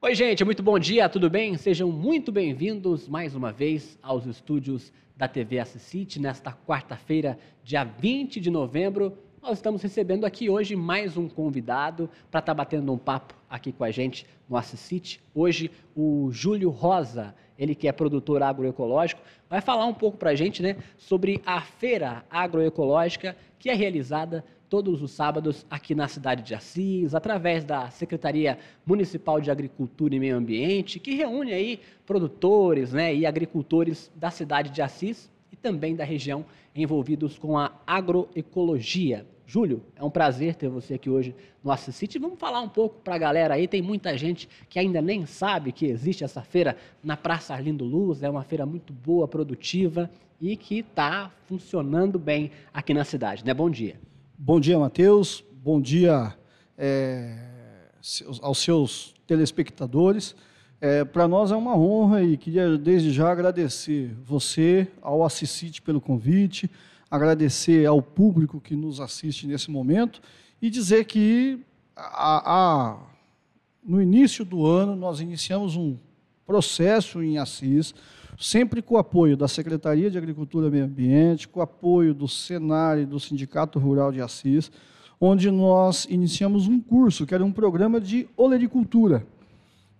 Oi, gente, muito bom dia, tudo bem? Sejam muito bem-vindos mais uma vez aos estúdios da TV Assisite nesta quarta-feira, dia 20 de novembro. Nós estamos recebendo aqui hoje mais um convidado para estar tá batendo um papo aqui com a gente no Assisite. Hoje, o Júlio Rosa, ele que é produtor agroecológico, vai falar um pouco para a gente né, sobre a feira agroecológica que é realizada todos os sábados aqui na cidade de Assis, através da Secretaria Municipal de Agricultura e Meio Ambiente, que reúne aí produtores né, e agricultores da cidade de Assis e também da região envolvidos com a agroecologia. Júlio, é um prazer ter você aqui hoje no Assis City. Vamos falar um pouco para a galera aí. Tem muita gente que ainda nem sabe que existe essa feira na Praça Arlindo Luz. É uma feira muito boa, produtiva e que está funcionando bem aqui na cidade. Né? Bom dia. Bom dia, Matheus. Bom dia é, aos seus telespectadores. É, Para nós é uma honra e queria desde já agradecer você, ao Assisite pelo convite, agradecer ao público que nos assiste nesse momento e dizer que a, a, no início do ano nós iniciamos um processo em Assis sempre com o apoio da Secretaria de Agricultura e Meio Ambiente, com o apoio do Senar e do Sindicato Rural de Assis, onde nós iniciamos um curso, que era um programa de olericultura.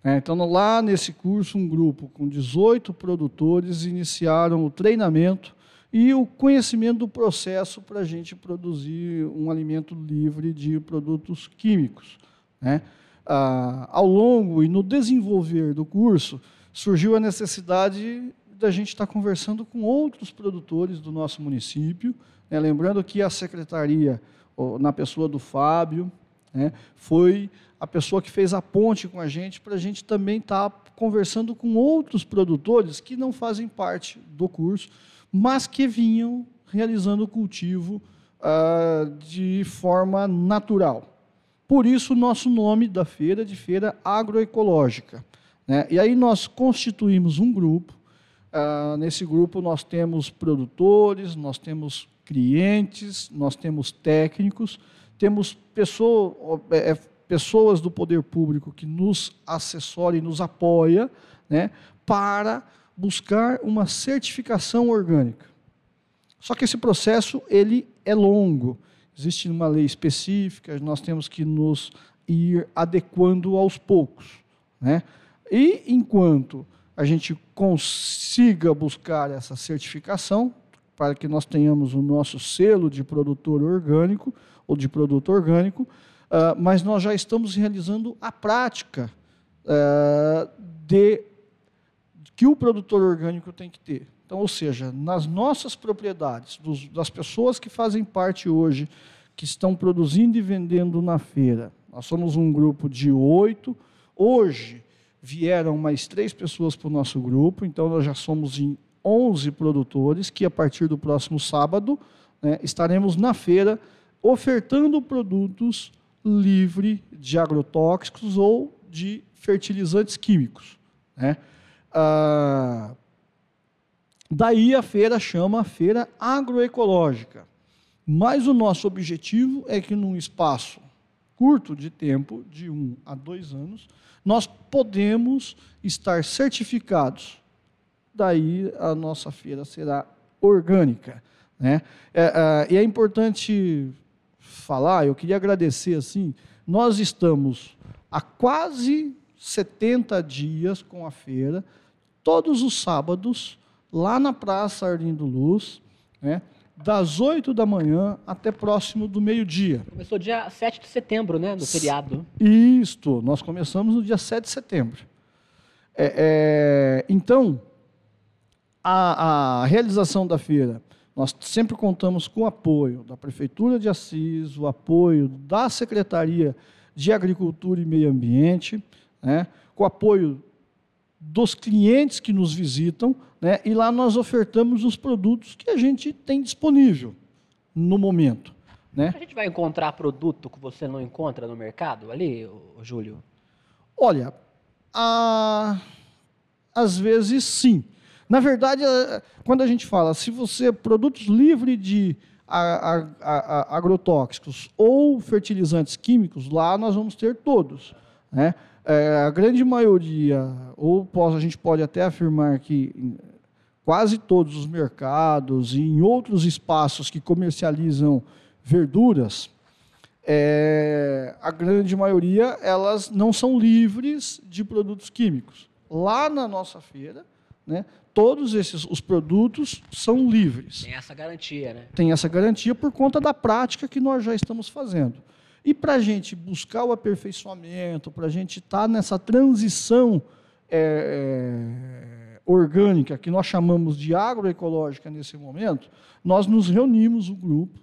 É, então, lá nesse curso, um grupo com 18 produtores iniciaram o treinamento e o conhecimento do processo para a gente produzir um alimento livre de produtos químicos. Né? Ah, ao longo e no desenvolver do curso, surgiu a necessidade da gente estar conversando com outros produtores do nosso município. Né? Lembrando que a secretaria, na pessoa do Fábio, né, foi a pessoa que fez a ponte com a gente para a gente também estar conversando com outros produtores que não fazem parte do curso, mas que vinham realizando o cultivo ah, de forma natural. Por isso, o nosso nome da feira é de Feira Agroecológica. Né? E aí nós constituímos um grupo. Ah, nesse grupo nós temos produtores, nós temos clientes, nós temos técnicos, temos pessoa, é, é, pessoas do poder público que nos assessora e nos apoia né, para buscar uma certificação orgânica. Só que esse processo ele é longo. Existe uma lei específica, nós temos que nos ir adequando aos poucos. Né? E enquanto a gente consiga buscar essa certificação, para que nós tenhamos o nosso selo de produtor orgânico ou de produto orgânico, uh, mas nós já estamos realizando a prática uh, de que o produtor orgânico tem que ter. Então, ou seja, nas nossas propriedades, dos, das pessoas que fazem parte hoje, que estão produzindo e vendendo na feira, nós somos um grupo de oito. Hoje, vieram mais três pessoas para o nosso grupo, então nós já somos em 11 produtores, que a partir do próximo sábado né, estaremos na feira ofertando produtos livre de agrotóxicos ou de fertilizantes químicos. Né? Ah, daí a feira chama Feira Agroecológica. Mas o nosso objetivo é que num espaço curto de tempo, de um a dois anos, nós podemos estar certificados. Daí a nossa feira será orgânica. Né? É, é, e é importante falar, eu queria agradecer assim, nós estamos há quase 70 dias com a feira, todos os sábados, lá na Praça Arlindo Luz, né? Das 8 da manhã até próximo do meio-dia. Começou dia 7 de setembro, né? No feriado. Isto, nós começamos no dia 7 de setembro. É, é, então, a, a, realização da feira, nós sempre contamos com o apoio da Prefeitura de Assis, o apoio da Secretaria de Agricultura e Meio Ambiente, né, com o apoio dos clientes que nos visitam, né? e lá nós ofertamos os produtos que a gente tem disponível no momento. Né? A gente vai encontrar produto que você não encontra no mercado ali, Júlio? Olha, a... às vezes sim. Na verdade, quando a gente fala, se você produtos livres de agrotóxicos ou fertilizantes químicos, lá nós vamos ter todos. Né? É, a grande maioria, ou posso, a gente pode até afirmar que quase todos os mercados e em outros espaços que comercializam verduras, é, a grande maioria elas não são livres de produtos químicos. Lá na nossa feira, né, todos esses os produtos são livres. Tem essa garantia, né? Tem essa garantia por conta da prática que nós já estamos fazendo. E para a gente buscar o aperfeiçoamento, para a gente estar tá nessa transição é, é, orgânica, que nós chamamos de agroecológica nesse momento, nós nos reunimos, o grupo,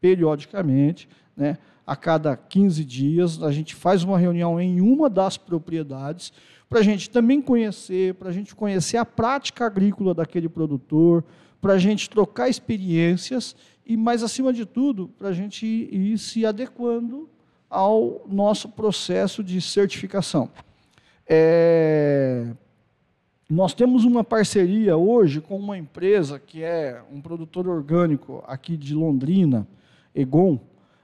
periodicamente, né, a cada 15 dias, a gente faz uma reunião em uma das propriedades, para a gente também conhecer, para a gente conhecer a prática agrícola daquele produtor, para a gente trocar experiências e, mais acima de tudo, para a gente ir se adequando ao nosso processo de certificação. É... Nós temos uma parceria hoje com uma empresa que é um produtor orgânico aqui de Londrina, Egon.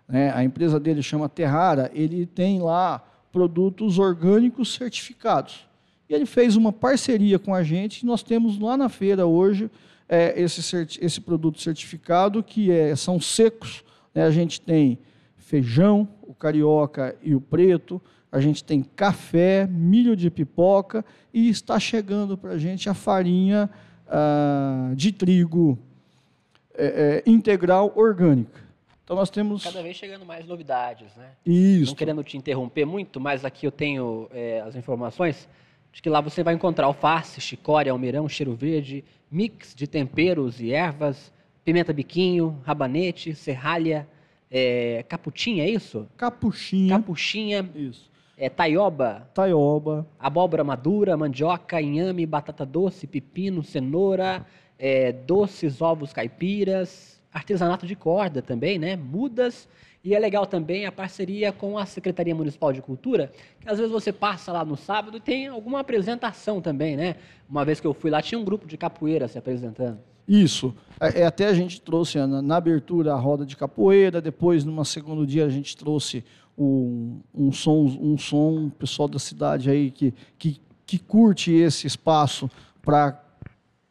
Né? A empresa dele chama Terrara. Ele tem lá produtos orgânicos certificados. E ele fez uma parceria com a gente. Nós temos lá na feira hoje é, esse, esse produto certificado, que é, são secos. Né? A gente tem feijão, o carioca e o preto, a gente tem café, milho de pipoca e está chegando para a gente a farinha ah, de trigo é, é, integral orgânica. Então nós temos. Cada vez chegando mais novidades, né? Isso. Não querendo te interromper muito, mas aqui eu tenho é, as informações de que lá você vai encontrar alface, chicória, almeirão, cheiro verde, mix de temperos e ervas, pimenta biquinho, rabanete, serralha, é, caputinha, é isso? Capuchinha. Capuchinha. Isso. É, taioba. Taioba. Abóbora madura, mandioca, inhame, batata doce, pepino, cenoura, é, doces, ovos caipiras, artesanato de corda também, né? Mudas e é legal também a parceria com a Secretaria Municipal de Cultura, que às vezes você passa lá no sábado e tem alguma apresentação também, né? Uma vez que eu fui lá, tinha um grupo de capoeira se apresentando. Isso. É, é até a gente trouxe na, na, abertura a roda de capoeira, depois, numa segundo dia, a gente trouxe um, um som, um som, pessoal da cidade aí que, que, que curte esse espaço para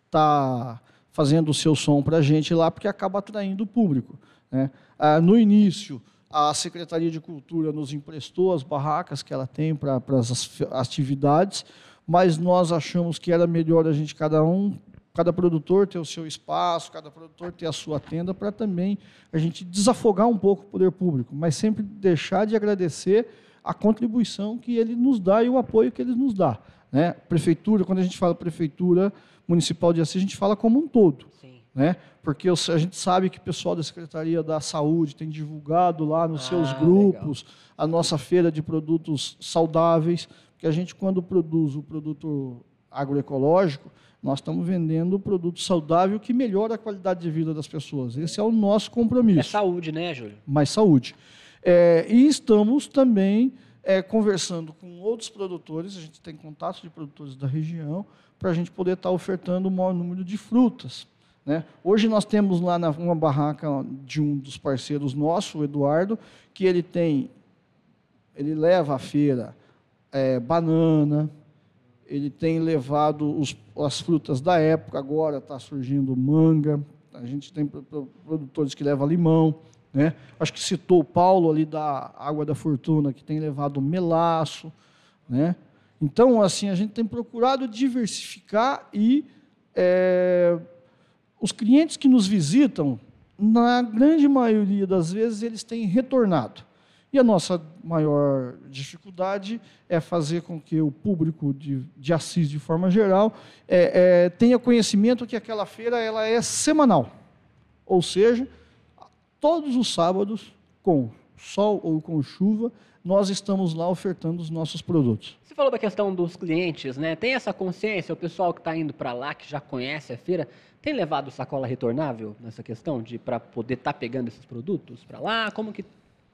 estar tá fazendo o seu som para a gente lá, porque acaba atraindo o público. Né? Ah, no início, a Secretaria de Cultura nos emprestou as barracas que ela tem para as atividades, mas nós achamos que era melhor a gente, cada um, cada produtor ter o seu espaço, cada produtor ter a sua tenda, para também a gente desafogar um pouco o poder público, mas sempre deixar de agradecer a contribuição que ele nos dá e o apoio que ele nos dá. Né? Prefeitura, quando a gente fala prefeitura municipal de Assis, a gente fala como um todo. Sim. Né? porque a gente sabe que o pessoal da Secretaria da Saúde tem divulgado lá nos ah, seus grupos legal. a nossa feira de produtos saudáveis, porque a gente, quando produz o produto agroecológico, nós estamos vendendo o produto saudável que melhora a qualidade de vida das pessoas. Esse é o nosso compromisso. É saúde, né, Júlio? Mais saúde. É, e estamos também é, conversando com outros produtores, a gente tem contatos de produtores da região, para a gente poder estar ofertando o maior número de frutas né? Hoje nós temos lá na, uma barraca de um dos parceiros nosso, o Eduardo, que ele tem, ele leva à feira é, banana, ele tem levado os, as frutas da época, agora está surgindo manga, a gente tem produtores que levam limão, né? Acho que citou o Paulo ali da Água da Fortuna, que tem levado melaço, né? Então, assim, a gente tem procurado diversificar e é, os clientes que nos visitam, na grande maioria das vezes, eles têm retornado. E a nossa maior dificuldade é fazer com que o público de, de Assis, de forma geral, é, é, tenha conhecimento que aquela feira ela é semanal. Ou seja, todos os sábados, com sol ou com chuva, nós estamos lá ofertando os nossos produtos. Você falou da questão dos clientes, né? Tem essa consciência, o pessoal que está indo para lá, que já conhece a feira, tem levado sacola retornável nessa questão de para poder estar tá pegando esses produtos para lá? Como que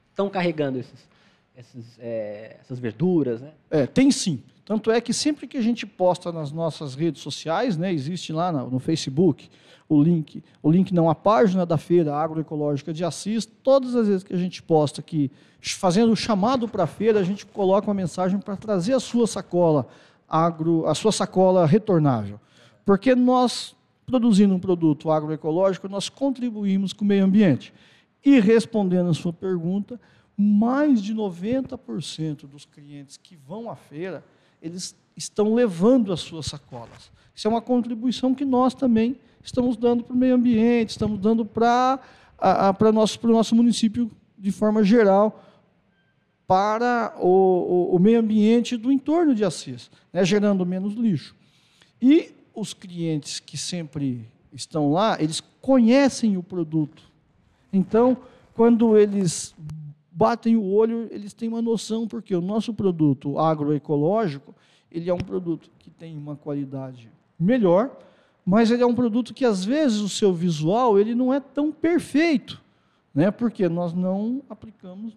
estão carregando esses, esses, é, essas verduras, né? É, tem sim. Tanto é que sempre que a gente posta nas nossas redes sociais, né, existe lá no, no Facebook o link, o link não a página da feira agroecológica de Assis, todas as vezes que a gente posta aqui, fazendo o chamado para a feira, a gente coloca uma mensagem para trazer a sua sacola agro, a sua sacola retornável. Porque nós produzindo um produto agroecológico, nós contribuímos com o meio ambiente. E respondendo a sua pergunta, mais de 90% dos clientes que vão à feira, eles estão levando as suas sacolas. Isso é uma contribuição que nós também estamos dando para o meio ambiente, estamos dando para o nosso, o nosso município de forma geral, para o, o, o meio ambiente do entorno de Assis, né, gerando menos lixo. E os clientes que sempre estão lá, eles conhecem o produto. Então, quando eles batem o olho, eles têm uma noção, porque o nosso produto agroecológico, ele é um produto que tem uma qualidade melhor, mas ele é um produto que às vezes o seu visual ele não é tão perfeito, né? Porque nós não aplicamos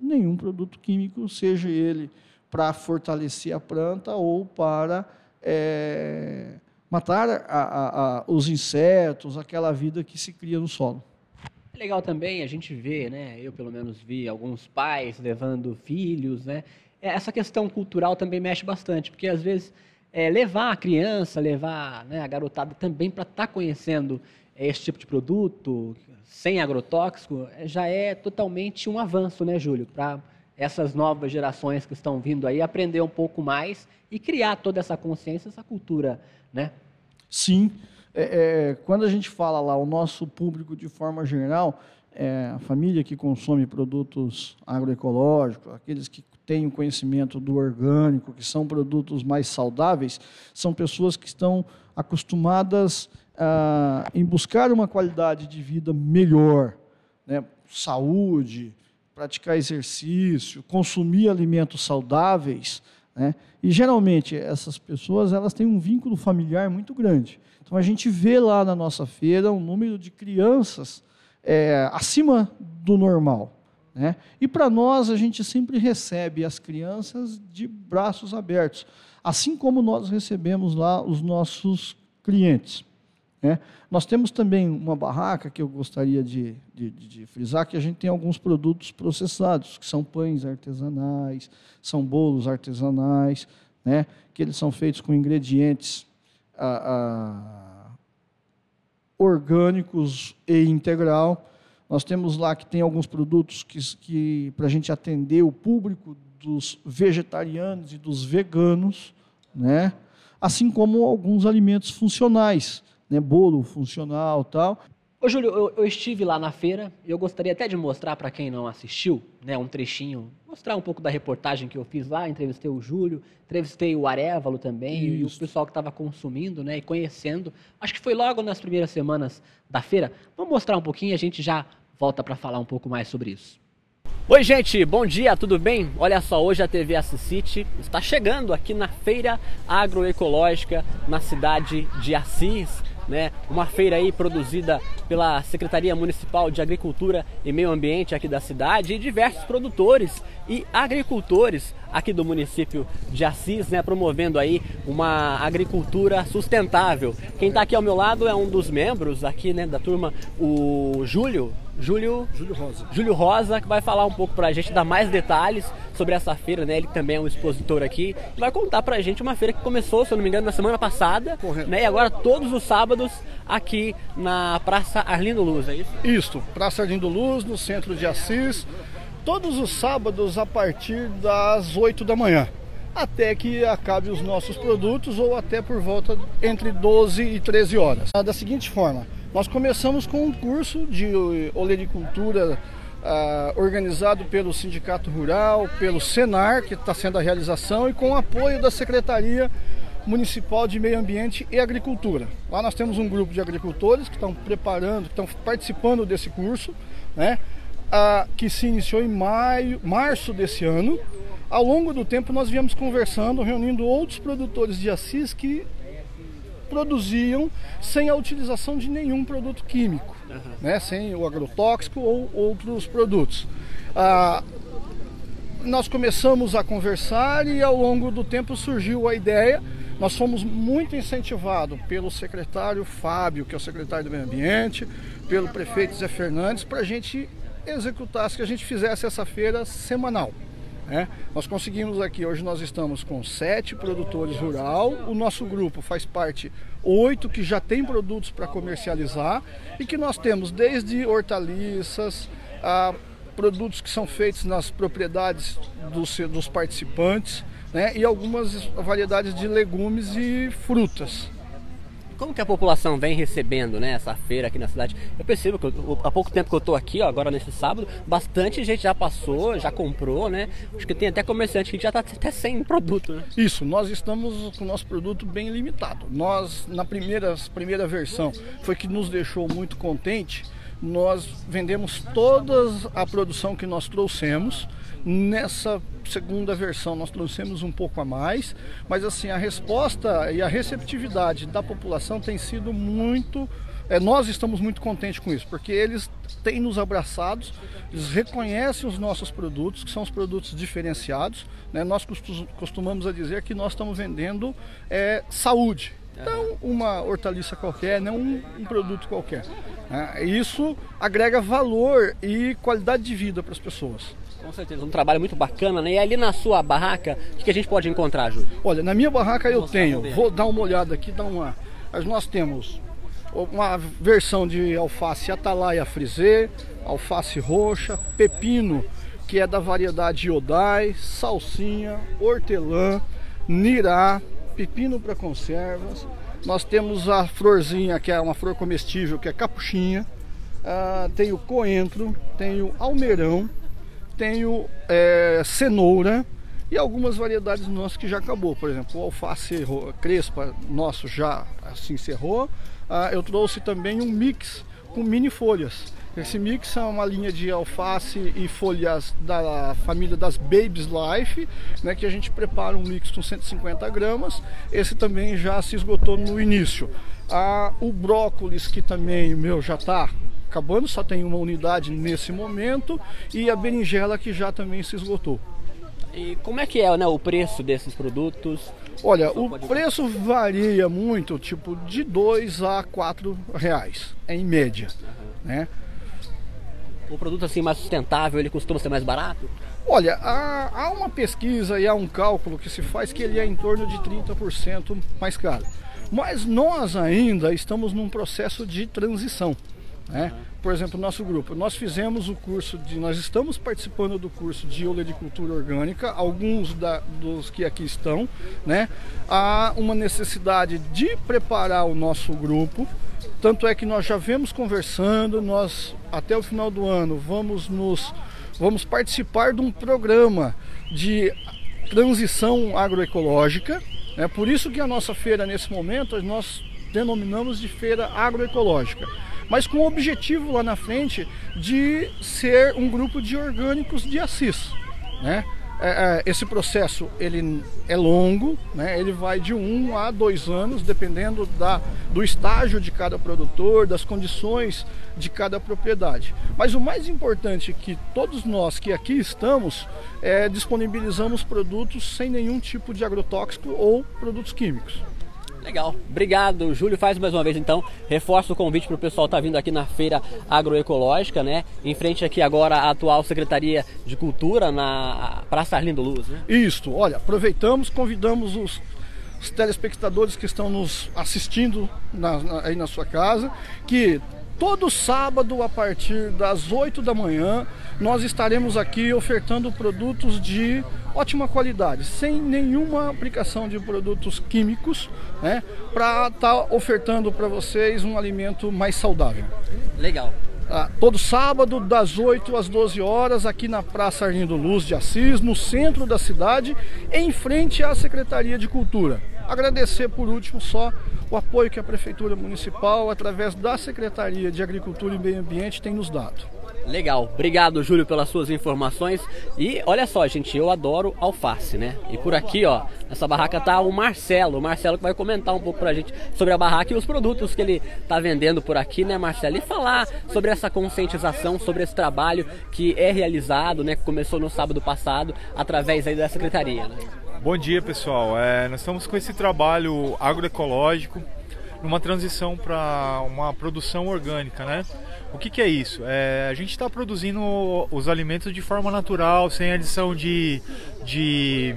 nenhum produto químico, seja ele para fortalecer a planta ou para é, matar a, a, a, os insetos, aquela vida que se cria no solo. É legal também a gente ver, né? Eu pelo menos vi alguns pais levando filhos, né? É, essa questão cultural também mexe bastante, porque às vezes é, levar a criança, levar né, a garotada também para estar tá conhecendo esse tipo de produto sem agrotóxico é, já é totalmente um avanço, né, Júlio? Para essas novas gerações que estão vindo aí aprender um pouco mais e criar toda essa consciência, essa cultura, né? Sim. É, é, quando a gente fala lá, o nosso público de forma geral, é, a família que consome produtos agroecológicos, aqueles que têm o conhecimento do orgânico, que são produtos mais saudáveis, são pessoas que estão acostumadas ah, em buscar uma qualidade de vida melhor, né? saúde, praticar exercício, consumir alimentos saudáveis, né? E geralmente essas pessoas elas têm um vínculo familiar muito grande. Então a gente vê lá na nossa feira um número de crianças é, acima do normal. Né? E para nós a gente sempre recebe as crianças de braços abertos, assim como nós recebemos lá os nossos clientes. Né? Nós temos também uma barraca que eu gostaria de, de, de, frisar, que a gente tem alguns produtos processados, que são pães artesanais, são bolos artesanais, né? que eles são feitos com ingredientes orgânicos e integral. Nós temos lá que tem alguns produtos que, que para a gente atender o público dos vegetarianos e dos veganos, né? assim como alguns alimentos funcionais né, bolo funcional tal. Ô, Júlio, eu, eu, estive lá na feira e eu gostaria até de mostrar para quem não assistiu, né, um trechinho, mostrar um pouco da reportagem que eu fiz lá, entrevistei o Júlio, entrevistei o Arevalo também Isso. e o pessoal que estava consumindo, né, e conhecendo. Acho que foi logo nas primeiras semanas da feira. Vamos mostrar um pouquinho e a gente já volta para falar um pouco mais sobre isso. Oi gente, bom dia, tudo bem? Olha só, hoje a TV Assisite está chegando aqui na Feira Agroecológica na cidade de Assis né? Uma feira aí produzida pela Secretaria Municipal de Agricultura e Meio Ambiente aqui da cidade e diversos produtores e agricultores aqui do município de Assis, né, promovendo aí uma agricultura sustentável. Quem está aqui ao meu lado é um dos membros aqui, né, da turma, o Júlio, Júlio, Júlio Rosa. Júlio Rosa, que vai falar um pouco pra gente, dar mais detalhes sobre essa feira, né? Ele também é um expositor aqui. Vai contar pra gente uma feira que começou, se eu não me engano, na semana passada. Correto. Né? E agora todos os sábados aqui na Praça Arlindo Luz, é isso? Isso, Praça Arlindo Luz, no centro de Assis. Todos os sábados a partir das 8 da manhã até que acabe os nossos produtos ou até por volta entre 12 e 13 horas. Da seguinte forma, nós começamos com um curso de olericultura uh, organizado pelo Sindicato Rural, pelo Senar, que está sendo a realização, e com o apoio da Secretaria Municipal de Meio Ambiente e Agricultura. Lá nós temos um grupo de agricultores que estão preparando, que estão participando desse curso, né, uh, que se iniciou em maio, março desse ano. Ao longo do tempo nós viemos conversando, reunindo outros produtores de assis que produziam sem a utilização de nenhum produto químico, uhum. né? sem o agrotóxico ou outros produtos. Ah, nós começamos a conversar e ao longo do tempo surgiu a ideia. Nós fomos muito incentivados pelo secretário Fábio, que é o secretário do Meio Ambiente, pelo prefeito Zé Fernandes, para a gente executar, que a gente fizesse essa feira semanal. Né? Nós conseguimos aqui, hoje nós estamos com sete produtores rural, o nosso grupo faz parte oito que já tem produtos para comercializar e que nós temos desde hortaliças, a produtos que são feitos nas propriedades dos, dos participantes né? e algumas variedades de legumes e frutas. Como que a população vem recebendo né, essa feira aqui na cidade? Eu percebo que eu, há pouco tempo que eu estou aqui, ó, agora nesse sábado, bastante gente já passou, já comprou, né? Acho que tem até comerciante que já está até sem produto. Né? Isso, nós estamos com o nosso produto bem limitado. Nós, na primeira, primeira versão, foi que nos deixou muito contente. Nós vendemos toda a produção que nós trouxemos Nessa segunda versão nós trouxemos um pouco a mais, mas assim a resposta e a receptividade da população tem sido muito é, nós estamos muito contentes com isso, porque eles têm nos abraçados, eles reconhecem os nossos produtos, que são os produtos diferenciados. Né? Nós costumamos a dizer que nós estamos vendendo é, saúde, não uma hortaliça qualquer, não um, um produto qualquer. Né? Isso agrega valor e qualidade de vida para as pessoas. Com certeza, um trabalho muito bacana, né? E ali na sua barraca, o que a gente pode encontrar, Júlio? Olha, na minha barraca eu tenho, vou dar uma olhada aqui, dar uma. Nós temos uma versão de alface atalaia frisê, alface roxa, pepino, que é da variedade Yodai, salsinha, hortelã, nirá, pepino para conservas. Nós temos a florzinha, que é uma flor comestível, que é capuchinha. Uh, tem o coentro, tem o almeirão, tenho é, cenoura e algumas variedades nossas que já acabou. Por exemplo, o alface crespa nosso já se encerrou. Ah, eu trouxe também um mix com mini folhas. Esse mix é uma linha de alface e folhas da família das Babies Life, né, que a gente prepara um mix com 150 gramas. Esse também já se esgotou no início. Ah, o brócolis, que também meu já está acabando, só tem uma unidade nesse momento, e a berinjela que já também se esgotou. E como é que é né, o preço desses produtos? Olha, o preço varia muito, tipo de 2 a 4 reais, em média. Né? O produto assim mais sustentável, ele costuma ser mais barato? Olha, há, há uma pesquisa e há um cálculo que se faz que ele é em torno de 30% mais caro. Mas nós ainda estamos num processo de transição. Né? Por exemplo, nosso grupo, nós fizemos o curso de, nós estamos participando do curso de olericultura orgânica, alguns da, dos que aqui estão, né? Há uma necessidade de preparar o nosso grupo, tanto é que nós já vemos conversando, nós até o final do ano vamos nos vamos participar de um programa de transição agroecológica, é por isso que a nossa feira nesse momento nós denominamos de feira agroecológica mas com o objetivo lá na frente de ser um grupo de orgânicos de Assis. Né? É, é, esse processo ele é longo, né? ele vai de um a dois anos, dependendo da, do estágio de cada produtor, das condições de cada propriedade. Mas o mais importante é que todos nós que aqui estamos é, disponibilizamos produtos sem nenhum tipo de agrotóxico ou produtos químicos. Legal. Obrigado, Júlio. Faz mais uma vez então. Reforço o convite para o pessoal estar tá vindo aqui na feira agroecológica, né? Em frente aqui agora a atual Secretaria de Cultura na Praça Arlindo Luz. Né? Isso. Olha, aproveitamos, convidamos os, os telespectadores que estão nos assistindo na, na, aí na sua casa, que todo sábado a partir das 8 da manhã nós estaremos aqui ofertando produtos de ótima qualidade, sem nenhuma aplicação de produtos químicos, né, para estar tá ofertando para vocês um alimento mais saudável. Legal. Ah, todo sábado, das 8 às 12 horas, aqui na Praça Arlindo Luz de Assis, no centro da cidade, em frente à Secretaria de Cultura. Agradecer por último só o apoio que a Prefeitura Municipal, através da Secretaria de Agricultura e Meio Ambiente, tem nos dado. Legal, obrigado Júlio pelas suas informações. E olha só, gente, eu adoro alface, né? E por aqui, ó, nessa barraca tá o Marcelo. O Marcelo que vai comentar um pouco pra gente sobre a barraca e os produtos que ele tá vendendo por aqui, né, Marcelo? E falar sobre essa conscientização, sobre esse trabalho que é realizado, né? Que começou no sábado passado, através aí da secretaria, né? Bom dia, pessoal. É, nós estamos com esse trabalho agroecológico numa transição para uma produção orgânica, né? O que, que é isso? É, a gente está produzindo os alimentos de forma natural, sem adição de, de,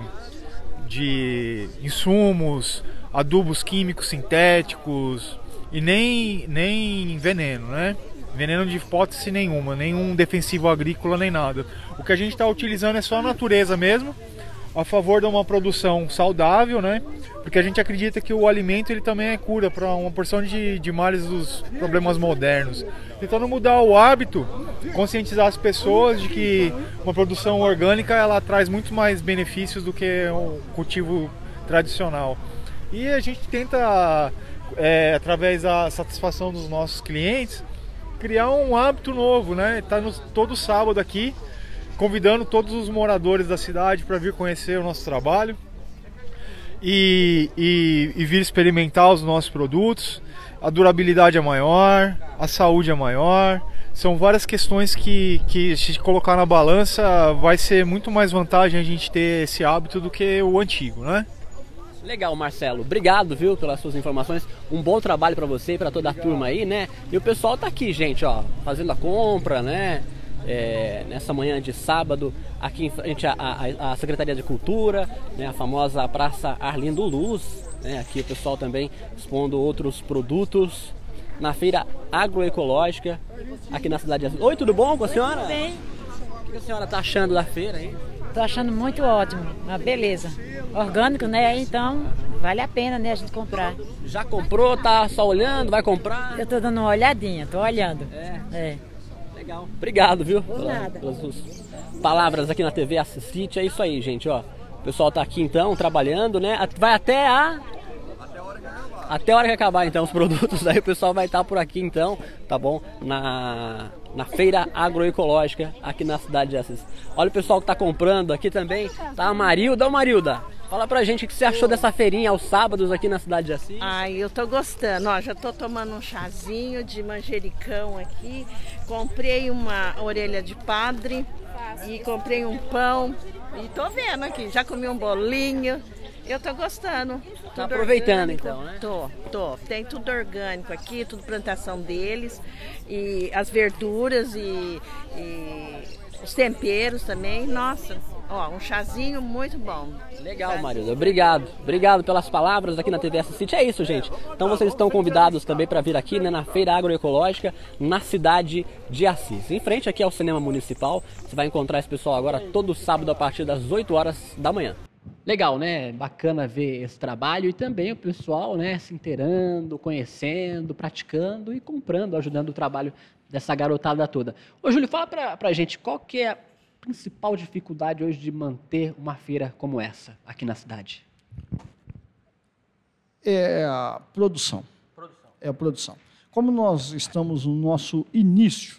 de insumos, adubos químicos sintéticos e nem, nem veneno, né? Veneno de hipótese nenhuma, nenhum defensivo agrícola nem nada. O que a gente está utilizando é só a natureza mesmo a favor de uma produção saudável, né? Porque a gente acredita que o alimento ele também é cura para uma porção de, de males dos problemas modernos. Tentando mudar o hábito, conscientizar as pessoas de que uma produção orgânica ela traz muito mais benefícios do que o cultivo tradicional. E a gente tenta, é, através da satisfação dos nossos clientes, criar um hábito novo, né? Tá no, todo sábado aqui convidando todos os moradores da cidade para vir conhecer o nosso trabalho e, e, e, vir experimentar os nossos produtos. A durabilidade é maior, a saúde é maior. São várias questões que, que se colocar na balança vai ser muito mais vantagem a gente ter esse hábito do que o antigo, né? Legal, Marcelo. Obrigado, viu, pelas suas informações. Um bom trabalho para você e para toda a turma aí, né? E o pessoal tá aqui, gente, ó, fazendo a compra, né? É, nessa manhã de sábado, aqui em frente à, à, à Secretaria de Cultura, né, a famosa Praça Arlindo Luz. Né, aqui o pessoal também expondo outros produtos na feira agroecológica aqui na cidade de Oi, tudo bom com a senhora? Tudo bem. O que a senhora está achando da feira aí? Estou achando muito ótimo, uma beleza. Orgânico, né? Então vale a pena, né, a gente comprar. Já comprou? Tá só olhando? Vai comprar? Eu estou dando uma olhadinha, estou olhando. É. é. Legal. Obrigado, viu? Por nada. Pelas suas palavras aqui na TV Assiste. É isso aí, gente, ó. O pessoal tá aqui então, trabalhando, né? Vai até a até a hora que acabar então os produtos aí o pessoal vai estar por aqui então, tá bom? Na, na feira agroecológica aqui na cidade de Assis. Olha o pessoal que tá comprando aqui também, tá a Marilda, ô Marilda. Fala pra gente o que você achou dessa feirinha aos sábados aqui na cidade de Assis. Ai, eu tô gostando. Ó, já tô tomando um chazinho de manjericão aqui. Comprei uma orelha de padre e comprei um pão. E tô vendo aqui, já comi um bolinho. Eu tô gostando. Tá aproveitando orgânico. então, né? Tô, tô. Tem tudo orgânico aqui, tudo plantação deles. E as verduras e, e os temperos também. Nossa, Ó, um chazinho muito bom. Legal, Marilda. Obrigado. Obrigado pelas palavras aqui na TV Assiste. É isso, gente. Então vocês estão convidados também para vir aqui né, na Feira Agroecológica, na cidade de Assis. Em frente aqui ao Cinema Municipal. Você vai encontrar esse pessoal agora todo sábado a partir das 8 horas da manhã. Legal, né? Bacana ver esse trabalho e também o pessoal, né, se inteirando, conhecendo, praticando e comprando, ajudando o trabalho dessa garotada toda. Ô, Júlio, fala pra, pra gente qual que é principal dificuldade hoje de manter uma feira como essa aqui na cidade? É a produção. produção. É a produção. Como nós estamos no nosso início,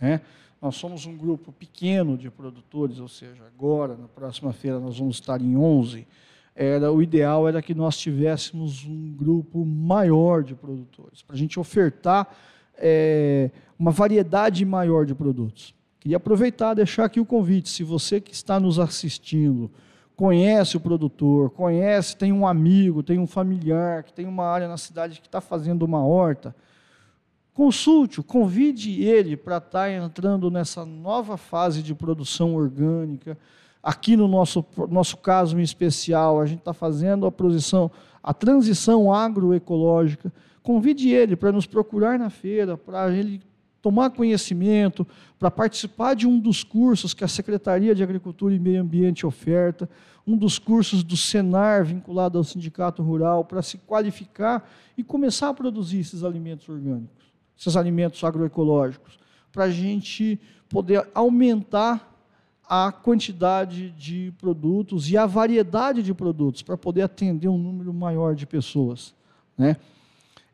né, nós somos um grupo pequeno de produtores, ou seja, agora, na próxima feira, nós vamos estar em 11. Era, o ideal era que nós tivéssemos um grupo maior de produtores, para a gente ofertar é, uma variedade maior de produtos. Queria aproveitar deixar aqui o convite. Se você que está nos assistindo conhece o produtor, conhece, tem um amigo, tem um familiar, que tem uma área na cidade que está fazendo uma horta, consulte-o, convide ele para estar tá entrando nessa nova fase de produção orgânica. Aqui no nosso, nosso caso em especial, a gente está fazendo a, a transição agroecológica. Convide ele para nos procurar na feira, para ele tomar conhecimento, para participar de um dos cursos que a Secretaria de Agricultura e Meio Ambiente oferta, um dos cursos do Senar vinculado ao Sindicato Rural, para se qualificar e começar a produzir esses alimentos orgânicos, esses alimentos agroecológicos, para a gente poder aumentar a quantidade de produtos e a variedade de produtos, para poder atender um número maior de pessoas. Né?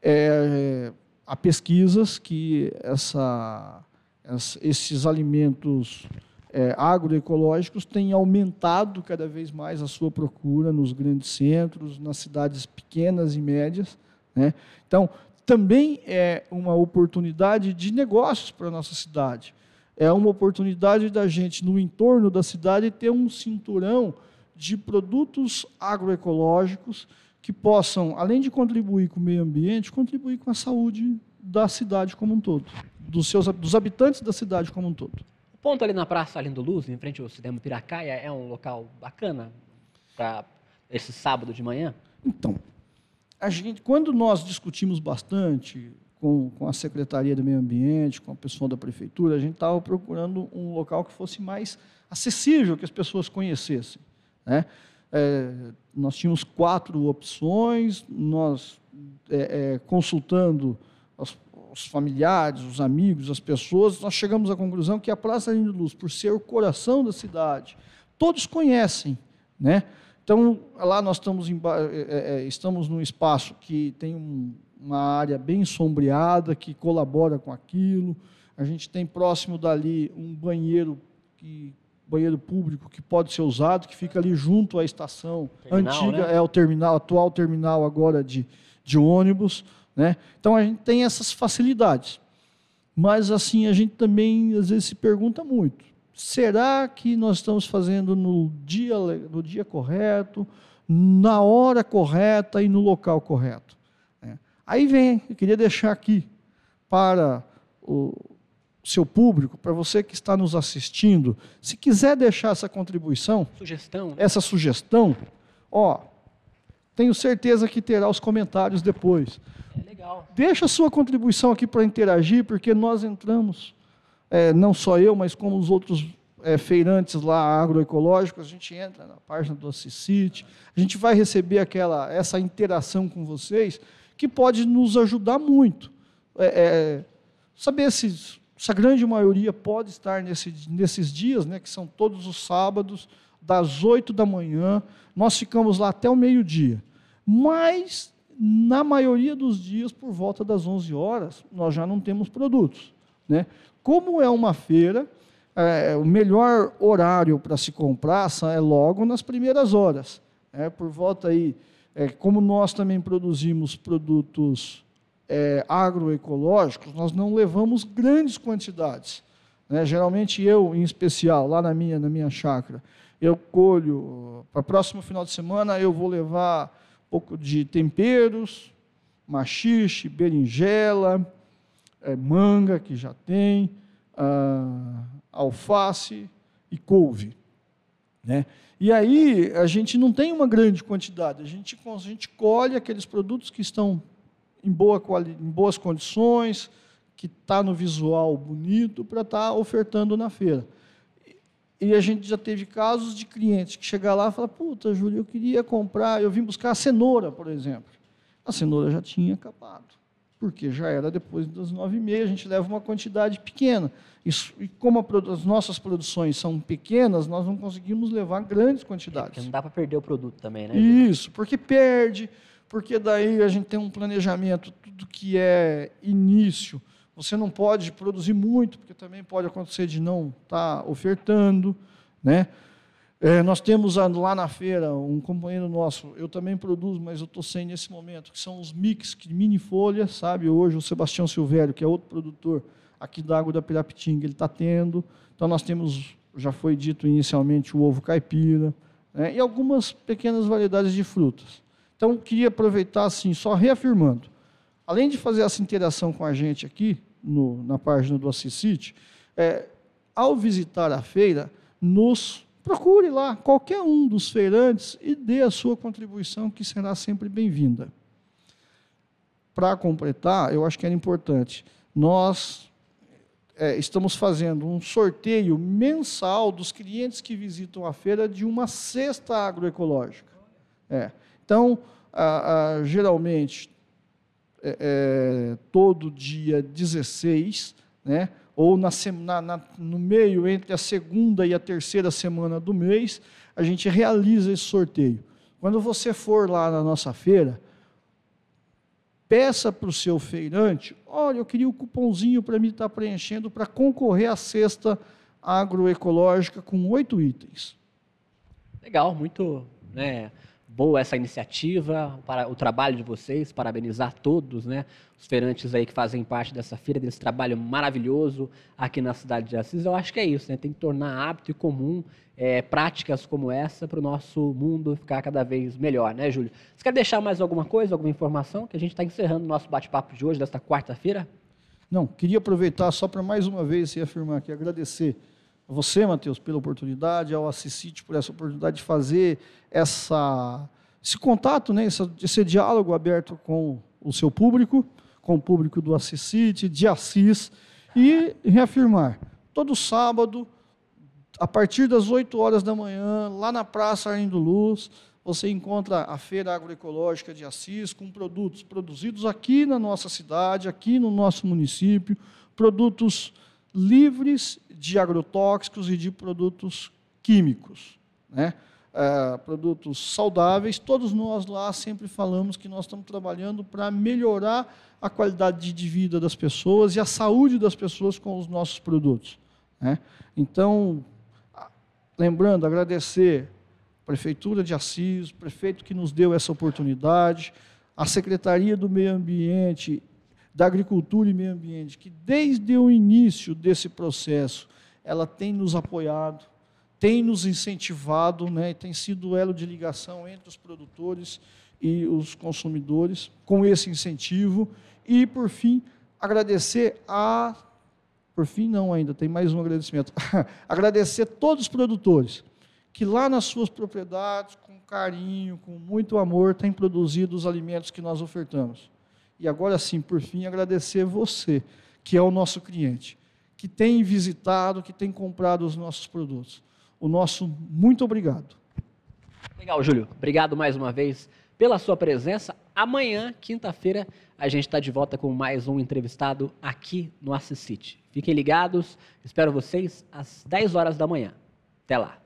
É, há pesquisas que essa, esses alimentos é, agroecológicos têm aumentado cada vez mais a sua procura nos grandes centros, nas cidades pequenas e médias. Né? Então, também é uma oportunidade de negócios para a nossa cidade. É uma oportunidade da gente, no entorno da cidade, ter um cinturão de produtos agroecológicos que possam, além de contribuir com o meio ambiente, contribuir com a saúde da cidade como um todo, dos, seus, dos habitantes da cidade como um todo. O ponto ali na Praça Lindo Luz, em frente ao cinema Piracaia, é um local bacana para esse sábado de manhã? Então, a gente, quando nós discutimos bastante com, com a Secretaria do Meio Ambiente, com a pessoa da Prefeitura, a gente estava procurando um local que fosse mais acessível, que as pessoas conhecessem. Né? É, nós tínhamos quatro opções, nós é, é, consultando os, os, familiares, os amigos, as pessoas, nós chegamos à conclusão que a Praça Linda Luz, por ser o coração da cidade, todos conhecem, né? Então, lá nós estamos, em, é, é, estamos num espaço que tem um, uma área bem sombreada, que colabora com aquilo. A gente tem próximo dali um banheiro, que, banheiro público que pode ser usado, que fica ali junto à estação terminal, antiga, né? é o terminal, atual terminal agora de, de ônibus. Né? Então, a gente tem essas facilidades. Mas, assim, a gente também, às vezes, se pergunta muito será que nós estamos fazendo no dia, no dia correto, na hora correta e no local correto? É. Aí vem, eu queria deixar aqui para o seu público, para você que está nos assistindo, se quiser deixar essa contribuição, sugestão, né? essa sugestão, ó, tenho certeza que terá os comentários depois. É legal. Deixa a sua contribuição aqui para interagir, porque nós entramos é, não só eu, mas como os outros é, feirantes lá agroecológicos, a gente entra na página do Assisite, a gente vai receber aquela, essa interação com vocês, que pode nos ajudar muito. É, é, saber se, se, a grande maioria pode estar nesse, nesses dias, né, que são todos os sábados, das 8 da manhã, nós ficamos lá até o meio-dia. Mas, na maioria dos dias, por volta das 11 horas, nós já não temos produtos. Né? Como é uma feira, é, o melhor horário para se comprar é logo nas primeiras horas. É, por volta aí, é, como nós também produzimos produtos é, agroecológicos, nós não levamos grandes quantidades. Né? Geralmente eu, em especial, lá na minha, na minha chácara, eu colho, para o próximo final de semana eu vou levar um pouco de temperos, machixe, berinjela, é, manga, que já tem, ah, alface e couve. Né? E aí a gente não tem uma grande quantidade, a gente, a gente colhe aqueles produtos que estão em, boa em boas condições, que está no visual bonito para estar tá ofertando na feira. E a gente já teve casos de clientes que chegam lá e falam, puta, Júlio, eu queria comprar, eu vim buscar a cenoura, por exemplo. A cenoura já tinha acabado porque já era depois das nove e meia, a gente leva uma quantidade pequena. Isso, e como a, as nossas produções são pequenas, nós não conseguimos levar grandes quantidades. É, não dá para perder o produto também, né? Isso, porque perde, porque daí a gente tem um planejamento, tudo que é início, você não pode produzir muito, porque também pode acontecer de não estar tá ofertando, né? É, nós temos lá na feira um companheiro nosso, eu também produzo, mas eu estou sem nesse momento, que são os mix de mini folha, sabe? Hoje o Sebastião Silvério, que é outro produtor aqui da Água da Pirapitinga, ele está tendo. Então nós temos, já foi dito inicialmente, o ovo caipira, né? e algumas pequenas variedades de frutas. Então queria aproveitar assim, só reafirmando, além de fazer essa interação com a gente aqui, no, na página do Assisite, é, ao visitar a feira, nos Procure lá qualquer um dos feirantes e dê a sua contribuição, que será sempre bem-vinda. Para completar, eu acho que era importante, nós é, estamos fazendo um sorteio mensal dos clientes que visitam a feira de uma cesta agroecológica. É. Então, a, a, geralmente, é, é todo dia 16, né, ou na, na, no meio, entre a segunda e a terceira semana do mês, a gente realiza esse sorteio. Quando você for lá na nossa feira, peça para o seu feirante, olha, eu queria o um cupomzinho para mim estar preenchendo para concorrer à cesta agroecológica com oito itens. Legal, muito né, boa essa iniciativa, para o trabalho de vocês, parabenizar todos, né, os feirantes aí que fazem parte dessa feira, desse trabalho maravilhoso aqui na cidade de Assis. Eu acho que é isso, né, tem que tornar hábito e comum é, práticas como essa para o nosso mundo ficar cada vez melhor, né, Júlio? Você quer deixar mais alguma coisa, alguma informação? Que a gente está encerrando o nosso bate-papo de hoje, desta quarta-feira? Não, queria aproveitar só para mais uma vez reafirmar aqui, agradecer a você, Matheus, pela oportunidade, ao Assisite por essa oportunidade de fazer essa, esse contato, né, esse, esse diálogo aberto com o seu público, com o público do Assisite, de Assis, e reafirmar, todo sábado, a partir das 8 horas da manhã, lá na Praça Arlindo Luz, você encontra a Feira Agroecológica de Assis com produtos produzidos aqui na nossa cidade, aqui no nosso município, produtos livres de agrotóxicos e de produtos químicos, né? É, produtos saudáveis. Todos nós lá sempre falamos que nós estamos trabalhando para melhorar a qualidade de vida das pessoas e a saúde das pessoas com os nossos produtos. Né? Então, lembrando, agradecer a Prefeitura de Assis, o prefeito que nos deu essa oportunidade, a Secretaria do Meio Ambiente da Agricultura e Meio Ambiente, que desde o início desse processo ela tem nos apoiado, tem nos incentivado, né, tem sido elo de ligação entre os produtores e os consumidores com esse incentivo. E, por fim, agradecer a. Por fim, não ainda, tem mais um agradecimento. agradecer todos os produtores que lá nas suas propriedades, com carinho, com muito amor, têm produzido os alimentos que nós ofertamos. E agora sim, por fim, agradecer você, que é o nosso cliente, que tem visitado, que tem comprado os nossos produtos. O nosso muito obrigado. Legal, Júlio. Obrigado mais uma vez pela sua presença. Amanhã, quinta-feira, a gente está de volta com mais um entrevistado aqui no Assist Fiquem ligados. Espero vocês às 10 horas da manhã. Até lá.